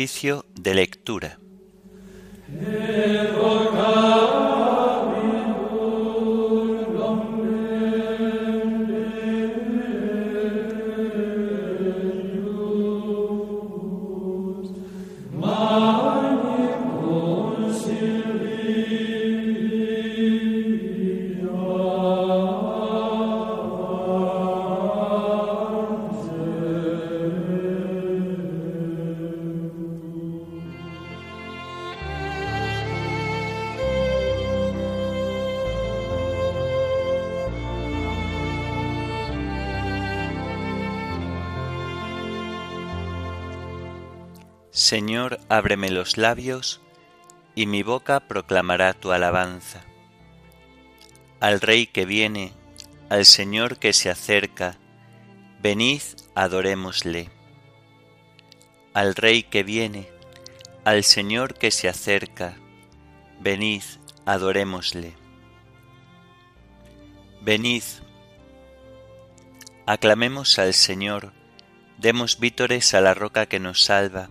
Oficio de lectura. Señor, ábreme los labios, y mi boca proclamará tu alabanza. Al Rey que viene, al Señor que se acerca, venid, adorémosle. Al Rey que viene, al Señor que se acerca, venid, adorémosle. Venid, aclamemos al Señor, demos vítores a la roca que nos salva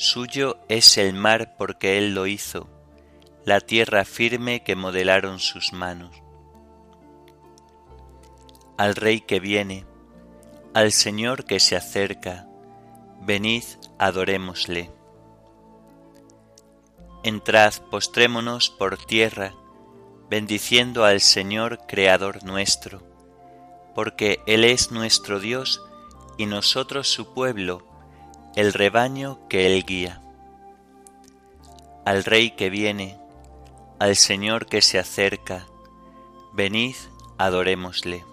Suyo es el mar porque Él lo hizo, la tierra firme que modelaron sus manos. Al Rey que viene, al Señor que se acerca, venid, adorémosle. Entrad, postrémonos por tierra, bendiciendo al Señor Creador nuestro, porque Él es nuestro Dios y nosotros su pueblo, el rebaño que él guía. Al Rey que viene, al Señor que se acerca, venid, adorémosle.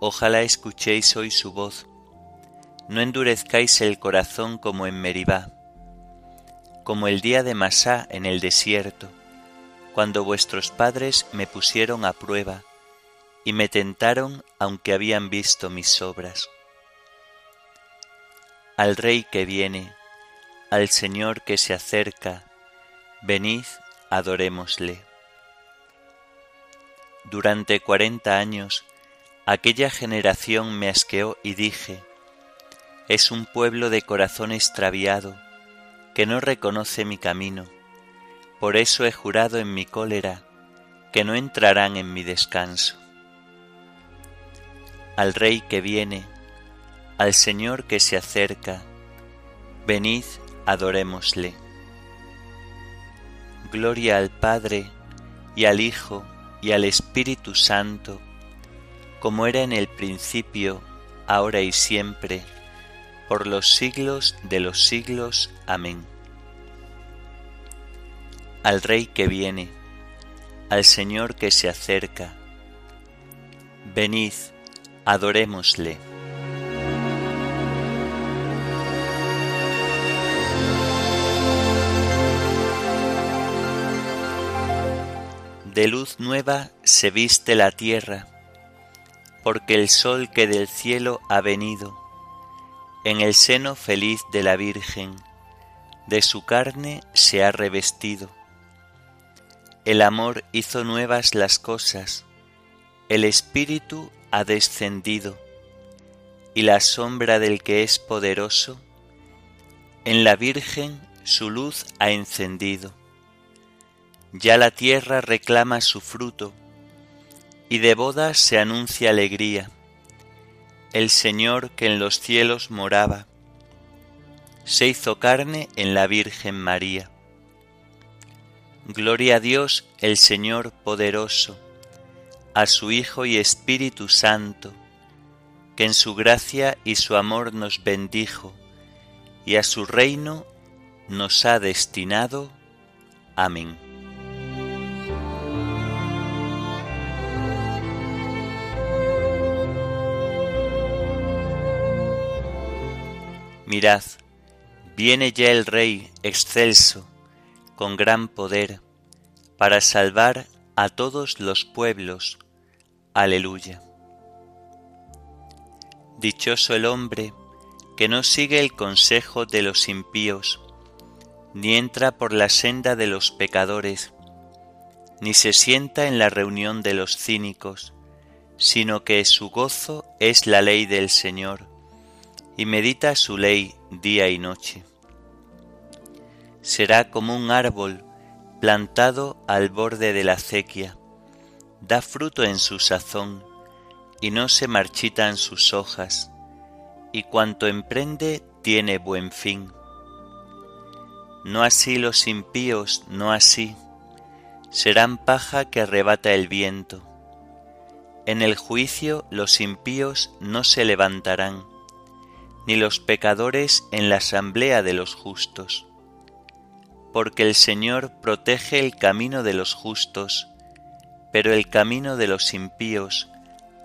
Ojalá escuchéis hoy su voz, no endurezcáis el corazón como en Meribá, como el día de Masá en el desierto, cuando vuestros padres me pusieron a prueba y me tentaron aunque habían visto mis obras al Rey que viene, al Señor que se acerca, venid, adorémosle. Durante cuarenta años aquella generación me asqueó y dije, es un pueblo de corazón extraviado, que no reconoce mi camino, por eso he jurado en mi cólera, que no entrarán en mi descanso. Al Rey que viene, al Señor que se acerca, venid, adorémosle. Gloria al Padre, y al Hijo, y al Espíritu Santo, como era en el principio, ahora y siempre, por los siglos de los siglos. Amén. Al Rey que viene, al Señor que se acerca, venid, adorémosle. De luz nueva se viste la tierra, porque el sol que del cielo ha venido, en el seno feliz de la Virgen, de su carne se ha revestido. El amor hizo nuevas las cosas, el Espíritu ha descendido, y la sombra del que es poderoso, en la Virgen su luz ha encendido ya la tierra reclama su fruto, y de bodas se anuncia alegría. El Señor que en los cielos moraba, se hizo carne en la Virgen María. Gloria a Dios el Señor poderoso, a su Hijo y Espíritu Santo, que en su gracia y su amor nos bendijo, y a su reino nos ha destinado. Amén. Mirad, Viene ya el Rey excelso, con gran poder, para salvar a todos los pueblos. Aleluya. Dichoso el hombre que no sigue el consejo de los impíos, ni entra por la senda de los pecadores, ni se sienta en la reunión de los cínicos, sino que su gozo es la ley del Señor, y medita su ley día y noche. Será como un árbol plantado al borde de la acequia, da fruto en su sazón, y no se marchitan sus hojas, y cuanto emprende tiene buen fin. No así los impíos, no así, serán paja que arrebata el viento. En el juicio los impíos no se levantarán, ni los pecadores en la asamblea de los justos. Porque el Señor protege el camino de los justos, pero el camino de los impíos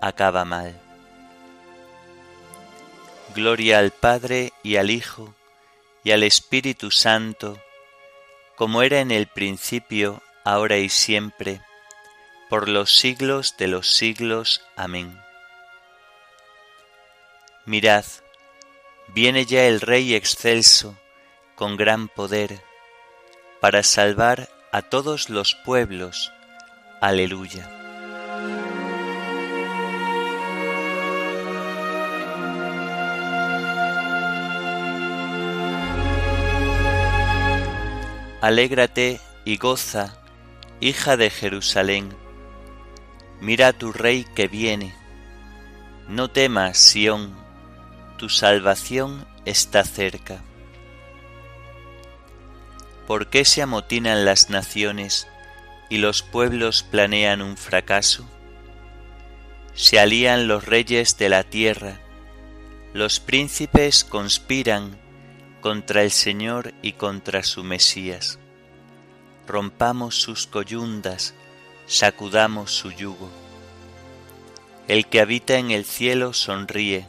acaba mal. Gloria al Padre y al Hijo y al Espíritu Santo, como era en el principio, ahora y siempre, por los siglos de los siglos. Amén. Mirad, viene ya el Rey excelso, con gran poder, para salvar a todos los pueblos. Aleluya. Alégrate y goza, hija de Jerusalén. Mira tu rey que viene. No temas, Sión, tu salvación está cerca. ¿Por qué se amotinan las naciones y los pueblos planean un fracaso? Se alían los reyes de la tierra, los príncipes conspiran contra el Señor y contra su Mesías. Rompamos sus coyundas, sacudamos su yugo. El que habita en el cielo sonríe,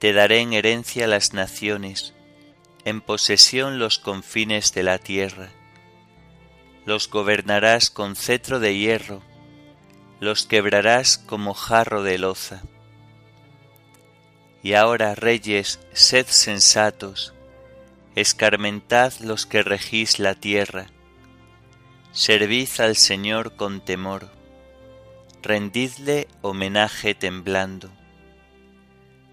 te daré en herencia las naciones, en posesión los confines de la tierra. Los gobernarás con cetro de hierro, los quebrarás como jarro de loza. Y ahora, reyes, sed sensatos, escarmentad los que regís la tierra, servid al Señor con temor, rendidle homenaje temblando.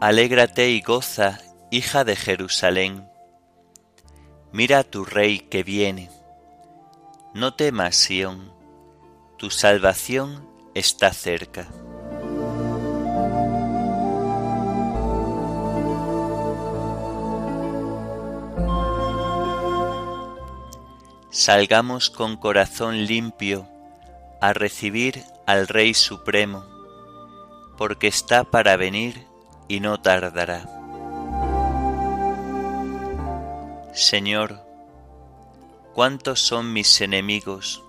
Alégrate y goza, hija de Jerusalén. Mira a tu rey que viene. No temas, Sión, tu salvación está cerca. salgamos con corazón limpio a recibir al Rey Supremo, porque está para venir y no tardará. Señor, cuántos son mis enemigos,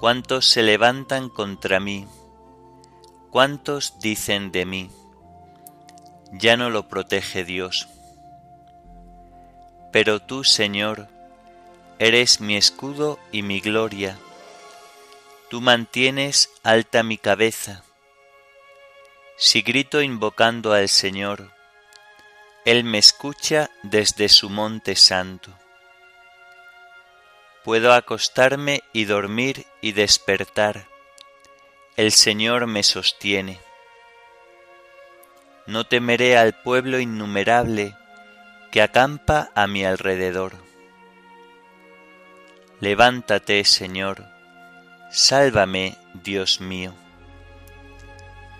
cuántos se levantan contra mí, cuántos dicen de mí, ya no lo protege Dios. Pero tú, Señor, Eres mi escudo y mi gloria. Tú mantienes alta mi cabeza. Si grito invocando al Señor, Él me escucha desde su monte santo. Puedo acostarme y dormir y despertar. El Señor me sostiene. No temeré al pueblo innumerable que acampa a mi alrededor. Levántate, Señor, sálvame, Dios mío.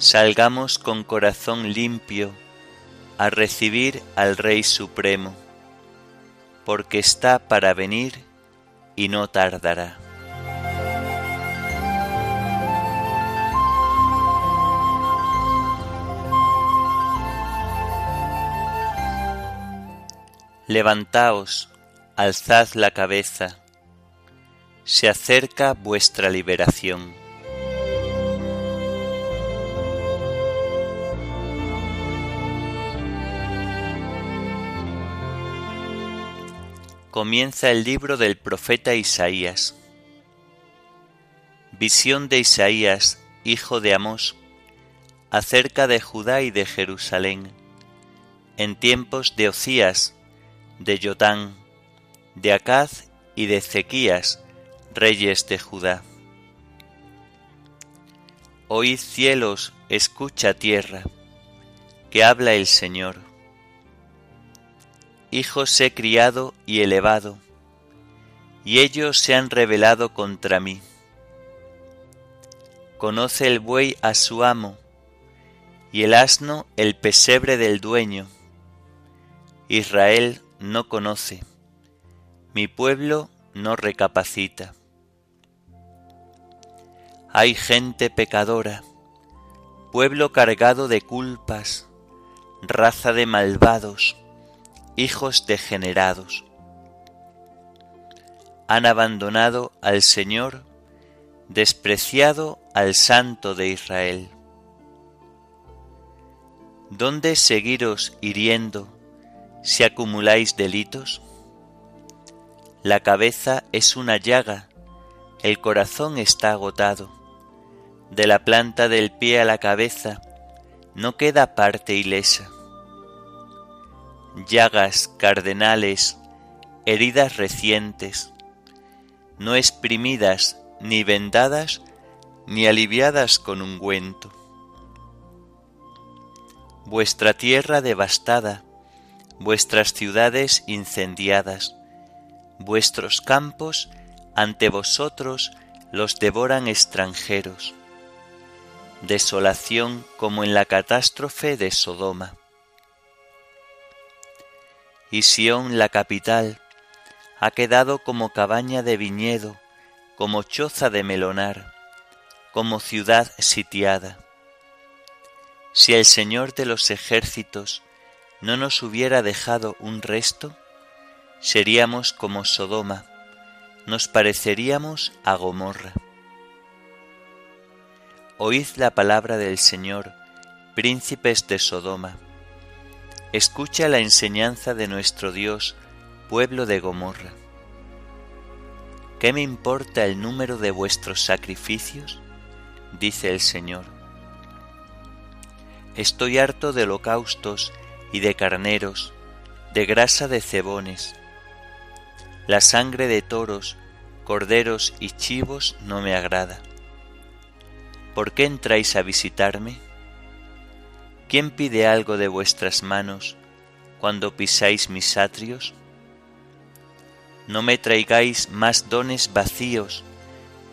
Salgamos con corazón limpio a recibir al Rey Supremo porque está para venir y no tardará. Levantaos, alzad la cabeza, se acerca vuestra liberación. Comienza el libro del profeta Isaías. Visión de Isaías, hijo de Amós, acerca de Judá y de Jerusalén, en tiempos de Ocías, de Jotán, de Acaz y de Ezequías, reyes de Judá. Oíd cielos, escucha tierra, que habla el Señor hijos he criado y elevado, y ellos se han rebelado contra mí. Conoce el buey a su amo, y el asno el pesebre del dueño. Israel no conoce, mi pueblo no recapacita. Hay gente pecadora, pueblo cargado de culpas, raza de malvados, hijos degenerados. Han abandonado al Señor, despreciado al Santo de Israel. ¿Dónde seguiros hiriendo si acumuláis delitos? La cabeza es una llaga, el corazón está agotado. De la planta del pie a la cabeza no queda parte ilesa llagas cardenales, heridas recientes, no exprimidas ni vendadas ni aliviadas con ungüento. Vuestra tierra devastada, vuestras ciudades incendiadas, vuestros campos ante vosotros los devoran extranjeros. Desolación como en la catástrofe de Sodoma y Sión la capital ha quedado como cabaña de viñedo, como choza de melonar, como ciudad sitiada. Si el Señor de los ejércitos no nos hubiera dejado un resto, seríamos como Sodoma, nos pareceríamos a Gomorra. Oíd la palabra del Señor, príncipes de Sodoma Escucha la enseñanza de nuestro Dios, pueblo de Gomorra. ¿Qué me importa el número de vuestros sacrificios? dice el Señor. Estoy harto de holocaustos y de carneros, de grasa de cebones. La sangre de toros, corderos y chivos no me agrada. ¿Por qué entráis a visitarme? ¿Quién pide algo de vuestras manos cuando pisáis mis atrios? No me traigáis más dones vacíos,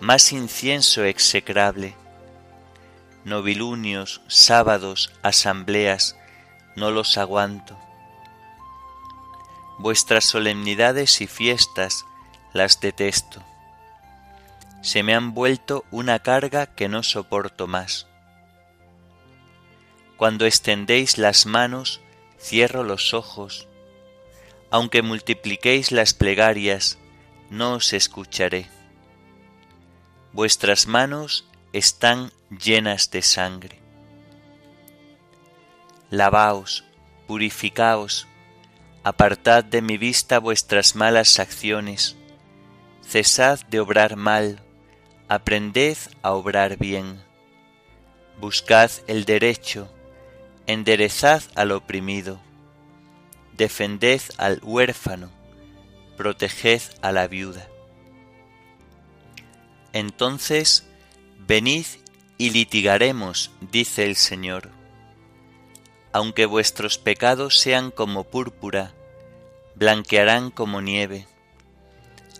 más incienso execrable. Novilunios, sábados, asambleas, no los aguanto. Vuestras solemnidades y fiestas las detesto. Se me han vuelto una carga que no soporto más. Cuando extendéis las manos, cierro los ojos. aunque multipliquéis las plegarias, no os escucharé. Vuestras manos están llenas de sangre. Lavaos, purificaos, apartad de mi vista vuestras malas acciones, cesad de obrar mal, aprended a obrar bien. Buscad el derecho, enderezad al oprimido, defended al huérfano, proteged a la viuda. Entonces, venid y litigaremos, dice el Señor. Aunque vuestros pecados sean como púrpura, blanquearán como nieve.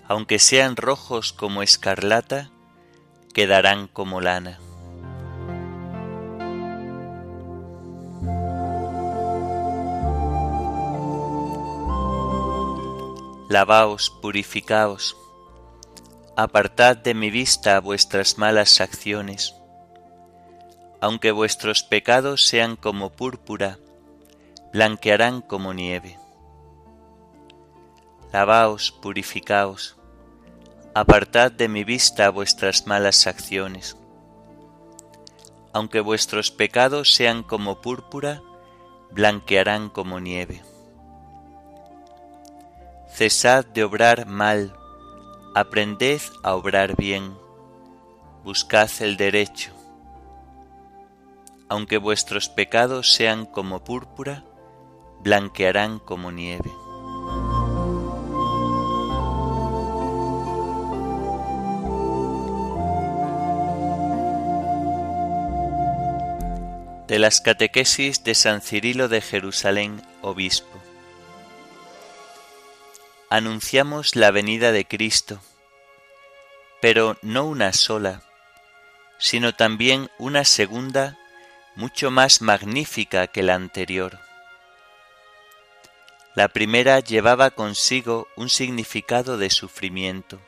Aunque sean rojos como escarlata, quedarán como lana. Lavaos, purificaos, apartad de mi vista vuestras malas acciones. Aunque vuestros pecados sean como púrpura, blanquearán como nieve. Lavaos, purificaos, apartad de mi vista vuestras malas acciones. Aunque vuestros pecados sean como púrpura, blanquearán como nieve. Cesad de obrar mal, aprended a obrar bien, buscad el derecho. Aunque vuestros pecados sean como púrpura, blanquearán como nieve. De las catequesis de San Cirilo de Jerusalén, obispo anunciamos la venida de Cristo, pero no una sola, sino también una segunda mucho más magnífica que la anterior. La primera llevaba consigo un significado de sufrimiento.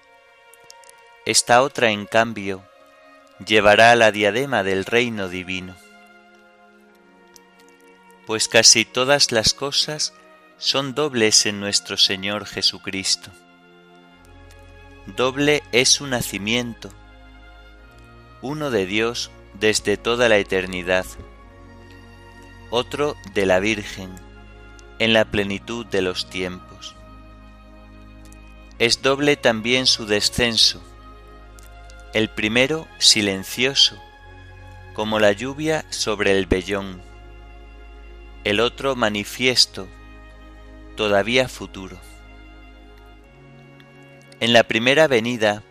Esta otra, en cambio, llevará la diadema del reino divino. Pues casi todas las cosas son dobles en nuestro Señor Jesucristo. Doble es su nacimiento, uno de Dios desde toda la eternidad, otro de la Virgen en la plenitud de los tiempos. Es doble también su descenso, el primero silencioso, como la lluvia sobre el vellón, el otro manifiesto, todavía futuro. En la primera venida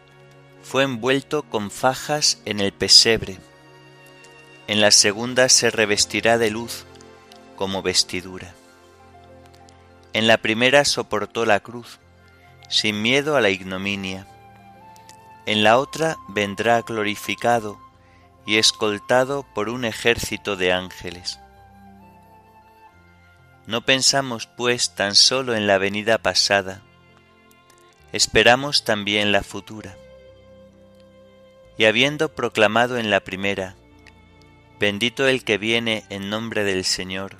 fue envuelto con fajas en el pesebre, en la segunda se revestirá de luz como vestidura. En la primera soportó la cruz, sin miedo a la ignominia. En la otra vendrá glorificado y escoltado por un ejército de ángeles. No pensamos, pues, tan solo en la venida pasada, esperamos también la futura. Y habiendo proclamado en la primera, bendito el que viene en nombre del Señor,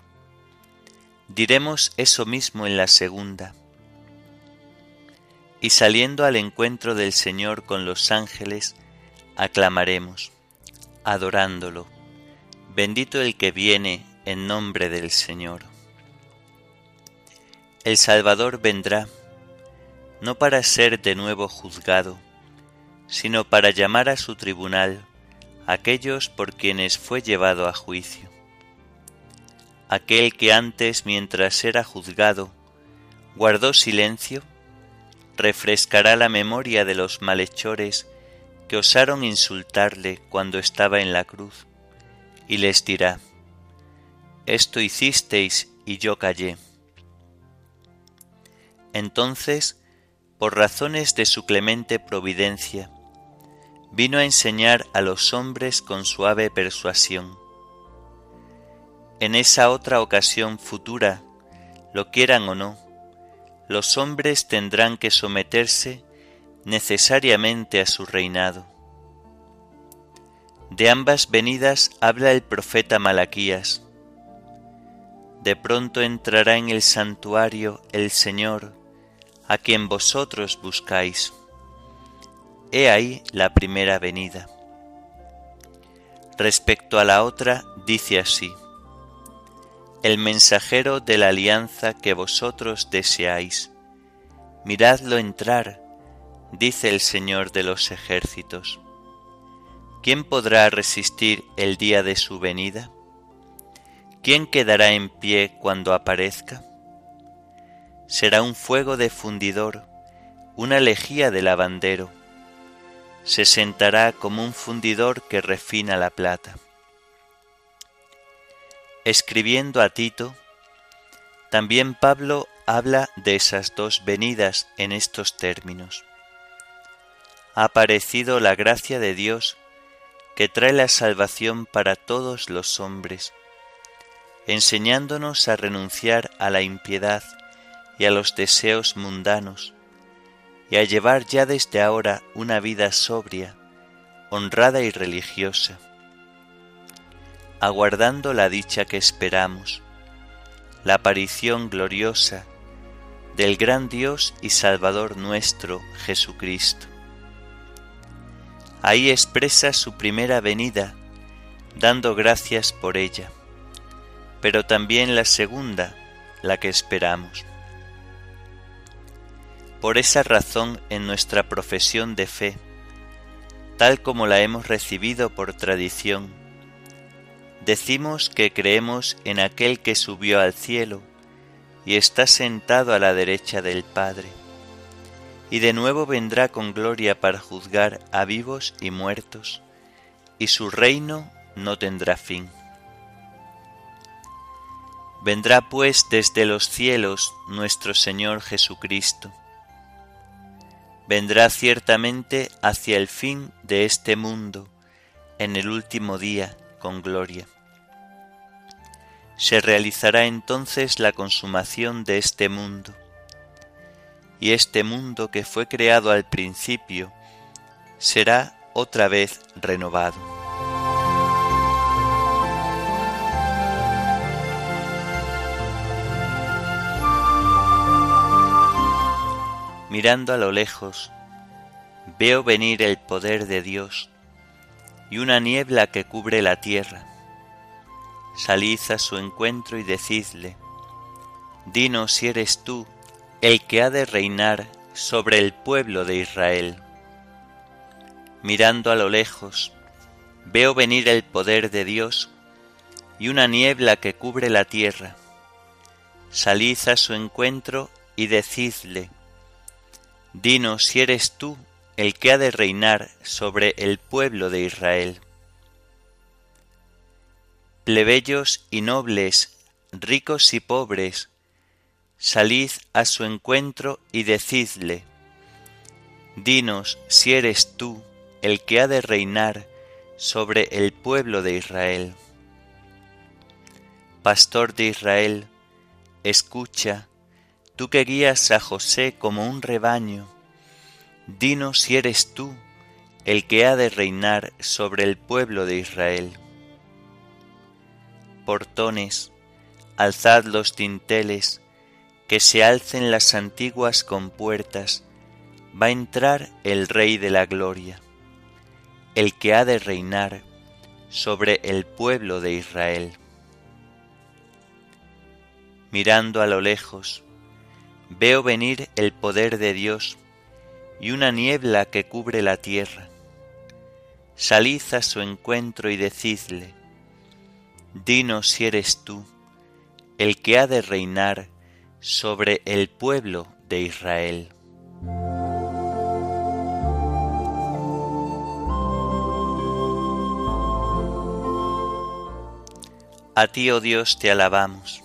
diremos eso mismo en la segunda. Y saliendo al encuentro del Señor con los ángeles, aclamaremos, adorándolo, bendito el que viene en nombre del Señor. El Salvador vendrá, no para ser de nuevo juzgado, sino para llamar a su tribunal aquellos por quienes fue llevado a juicio. Aquel que antes, mientras era juzgado, guardó silencio, refrescará la memoria de los malhechores que osaron insultarle cuando estaba en la cruz, y les dirá, Esto hicisteis y yo callé. Entonces, por razones de su clemente providencia, vino a enseñar a los hombres con suave persuasión. En esa otra ocasión futura, lo quieran o no, los hombres tendrán que someterse necesariamente a su reinado. De ambas venidas habla el profeta Malaquías. de pronto entrará en el santuario el Señor, a quien vosotros buscáis. He ahí la primera venida. Respecto a la otra, dice así, el mensajero de la alianza que vosotros deseáis. Miradlo entrar, dice el Señor de los ejércitos. ¿Quién podrá resistir el día de su venida? ¿Quién quedará en pie cuando aparezca? Será un fuego de fundidor, una lejía de lavandero. Se sentará como un fundidor que refina la plata. Escribiendo a Tito, también Pablo habla de esas dos venidas en estos términos. Ha aparecido la gracia de Dios que trae la salvación para todos los hombres enseñándonos a renunciar a la impiedad y a los deseos mundanos, y a llevar ya desde ahora una vida sobria, honrada y religiosa, aguardando la dicha que esperamos, la aparición gloriosa del gran Dios y Salvador nuestro Jesucristo. Ahí expresa su primera venida, dando gracias por ella pero también la segunda, la que esperamos. Por esa razón en nuestra profesión de fe, tal como la hemos recibido por tradición, decimos que creemos en aquel que subió al cielo y está sentado a la derecha del Padre, y de nuevo vendrá con gloria para juzgar a vivos y muertos, y su reino no tendrá fin. Vendrá pues desde los cielos nuestro Señor Jesucristo. Vendrá ciertamente hacia el fin de este mundo, en el último día, con gloria. Se realizará entonces la consumación de este mundo. Y este mundo que fue creado al principio será otra vez renovado. Mirando a lo lejos, veo venir el poder de Dios y una niebla que cubre la tierra. Salid a su encuentro y decidle, dinos si eres tú el que ha de reinar sobre el pueblo de Israel. Mirando a lo lejos, veo venir el poder de Dios y una niebla que cubre la tierra. Salid a su encuentro y decidle, Dinos si eres tú el que ha de reinar sobre el pueblo de Israel. Plebeyos y nobles, ricos y pobres, salid a su encuentro y decidle, dinos si eres tú el que ha de reinar sobre el pueblo de Israel. Pastor de Israel, escucha, tú que guías a José como un rebaño, dinos si eres tú el que ha de reinar sobre el pueblo de Israel. Portones, alzad los dinteles, que se alcen las antiguas compuertas, va a entrar el Rey de la Gloria, el que ha de reinar sobre el pueblo de Israel. Mirando a lo lejos, Veo venir el poder de Dios y una niebla que cubre la tierra. Salid a su encuentro y decidle, dinos si eres tú el que ha de reinar sobre el pueblo de Israel. A ti, oh Dios, te alabamos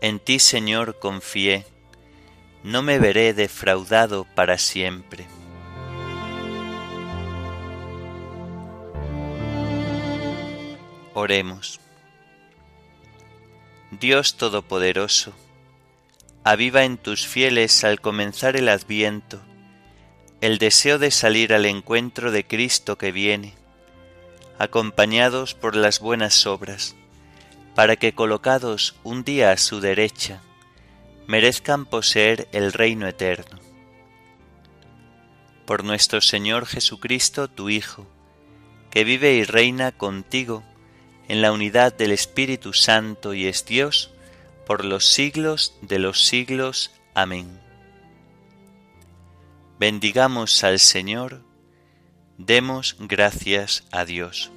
En ti, Señor, confié, no me veré defraudado para siempre. Oremos. Dios Todopoderoso, aviva en tus fieles al comenzar el adviento el deseo de salir al encuentro de Cristo que viene, acompañados por las buenas obras para que colocados un día a su derecha, merezcan poseer el reino eterno. Por nuestro Señor Jesucristo, tu Hijo, que vive y reina contigo en la unidad del Espíritu Santo y es Dios, por los siglos de los siglos. Amén. Bendigamos al Señor, demos gracias a Dios.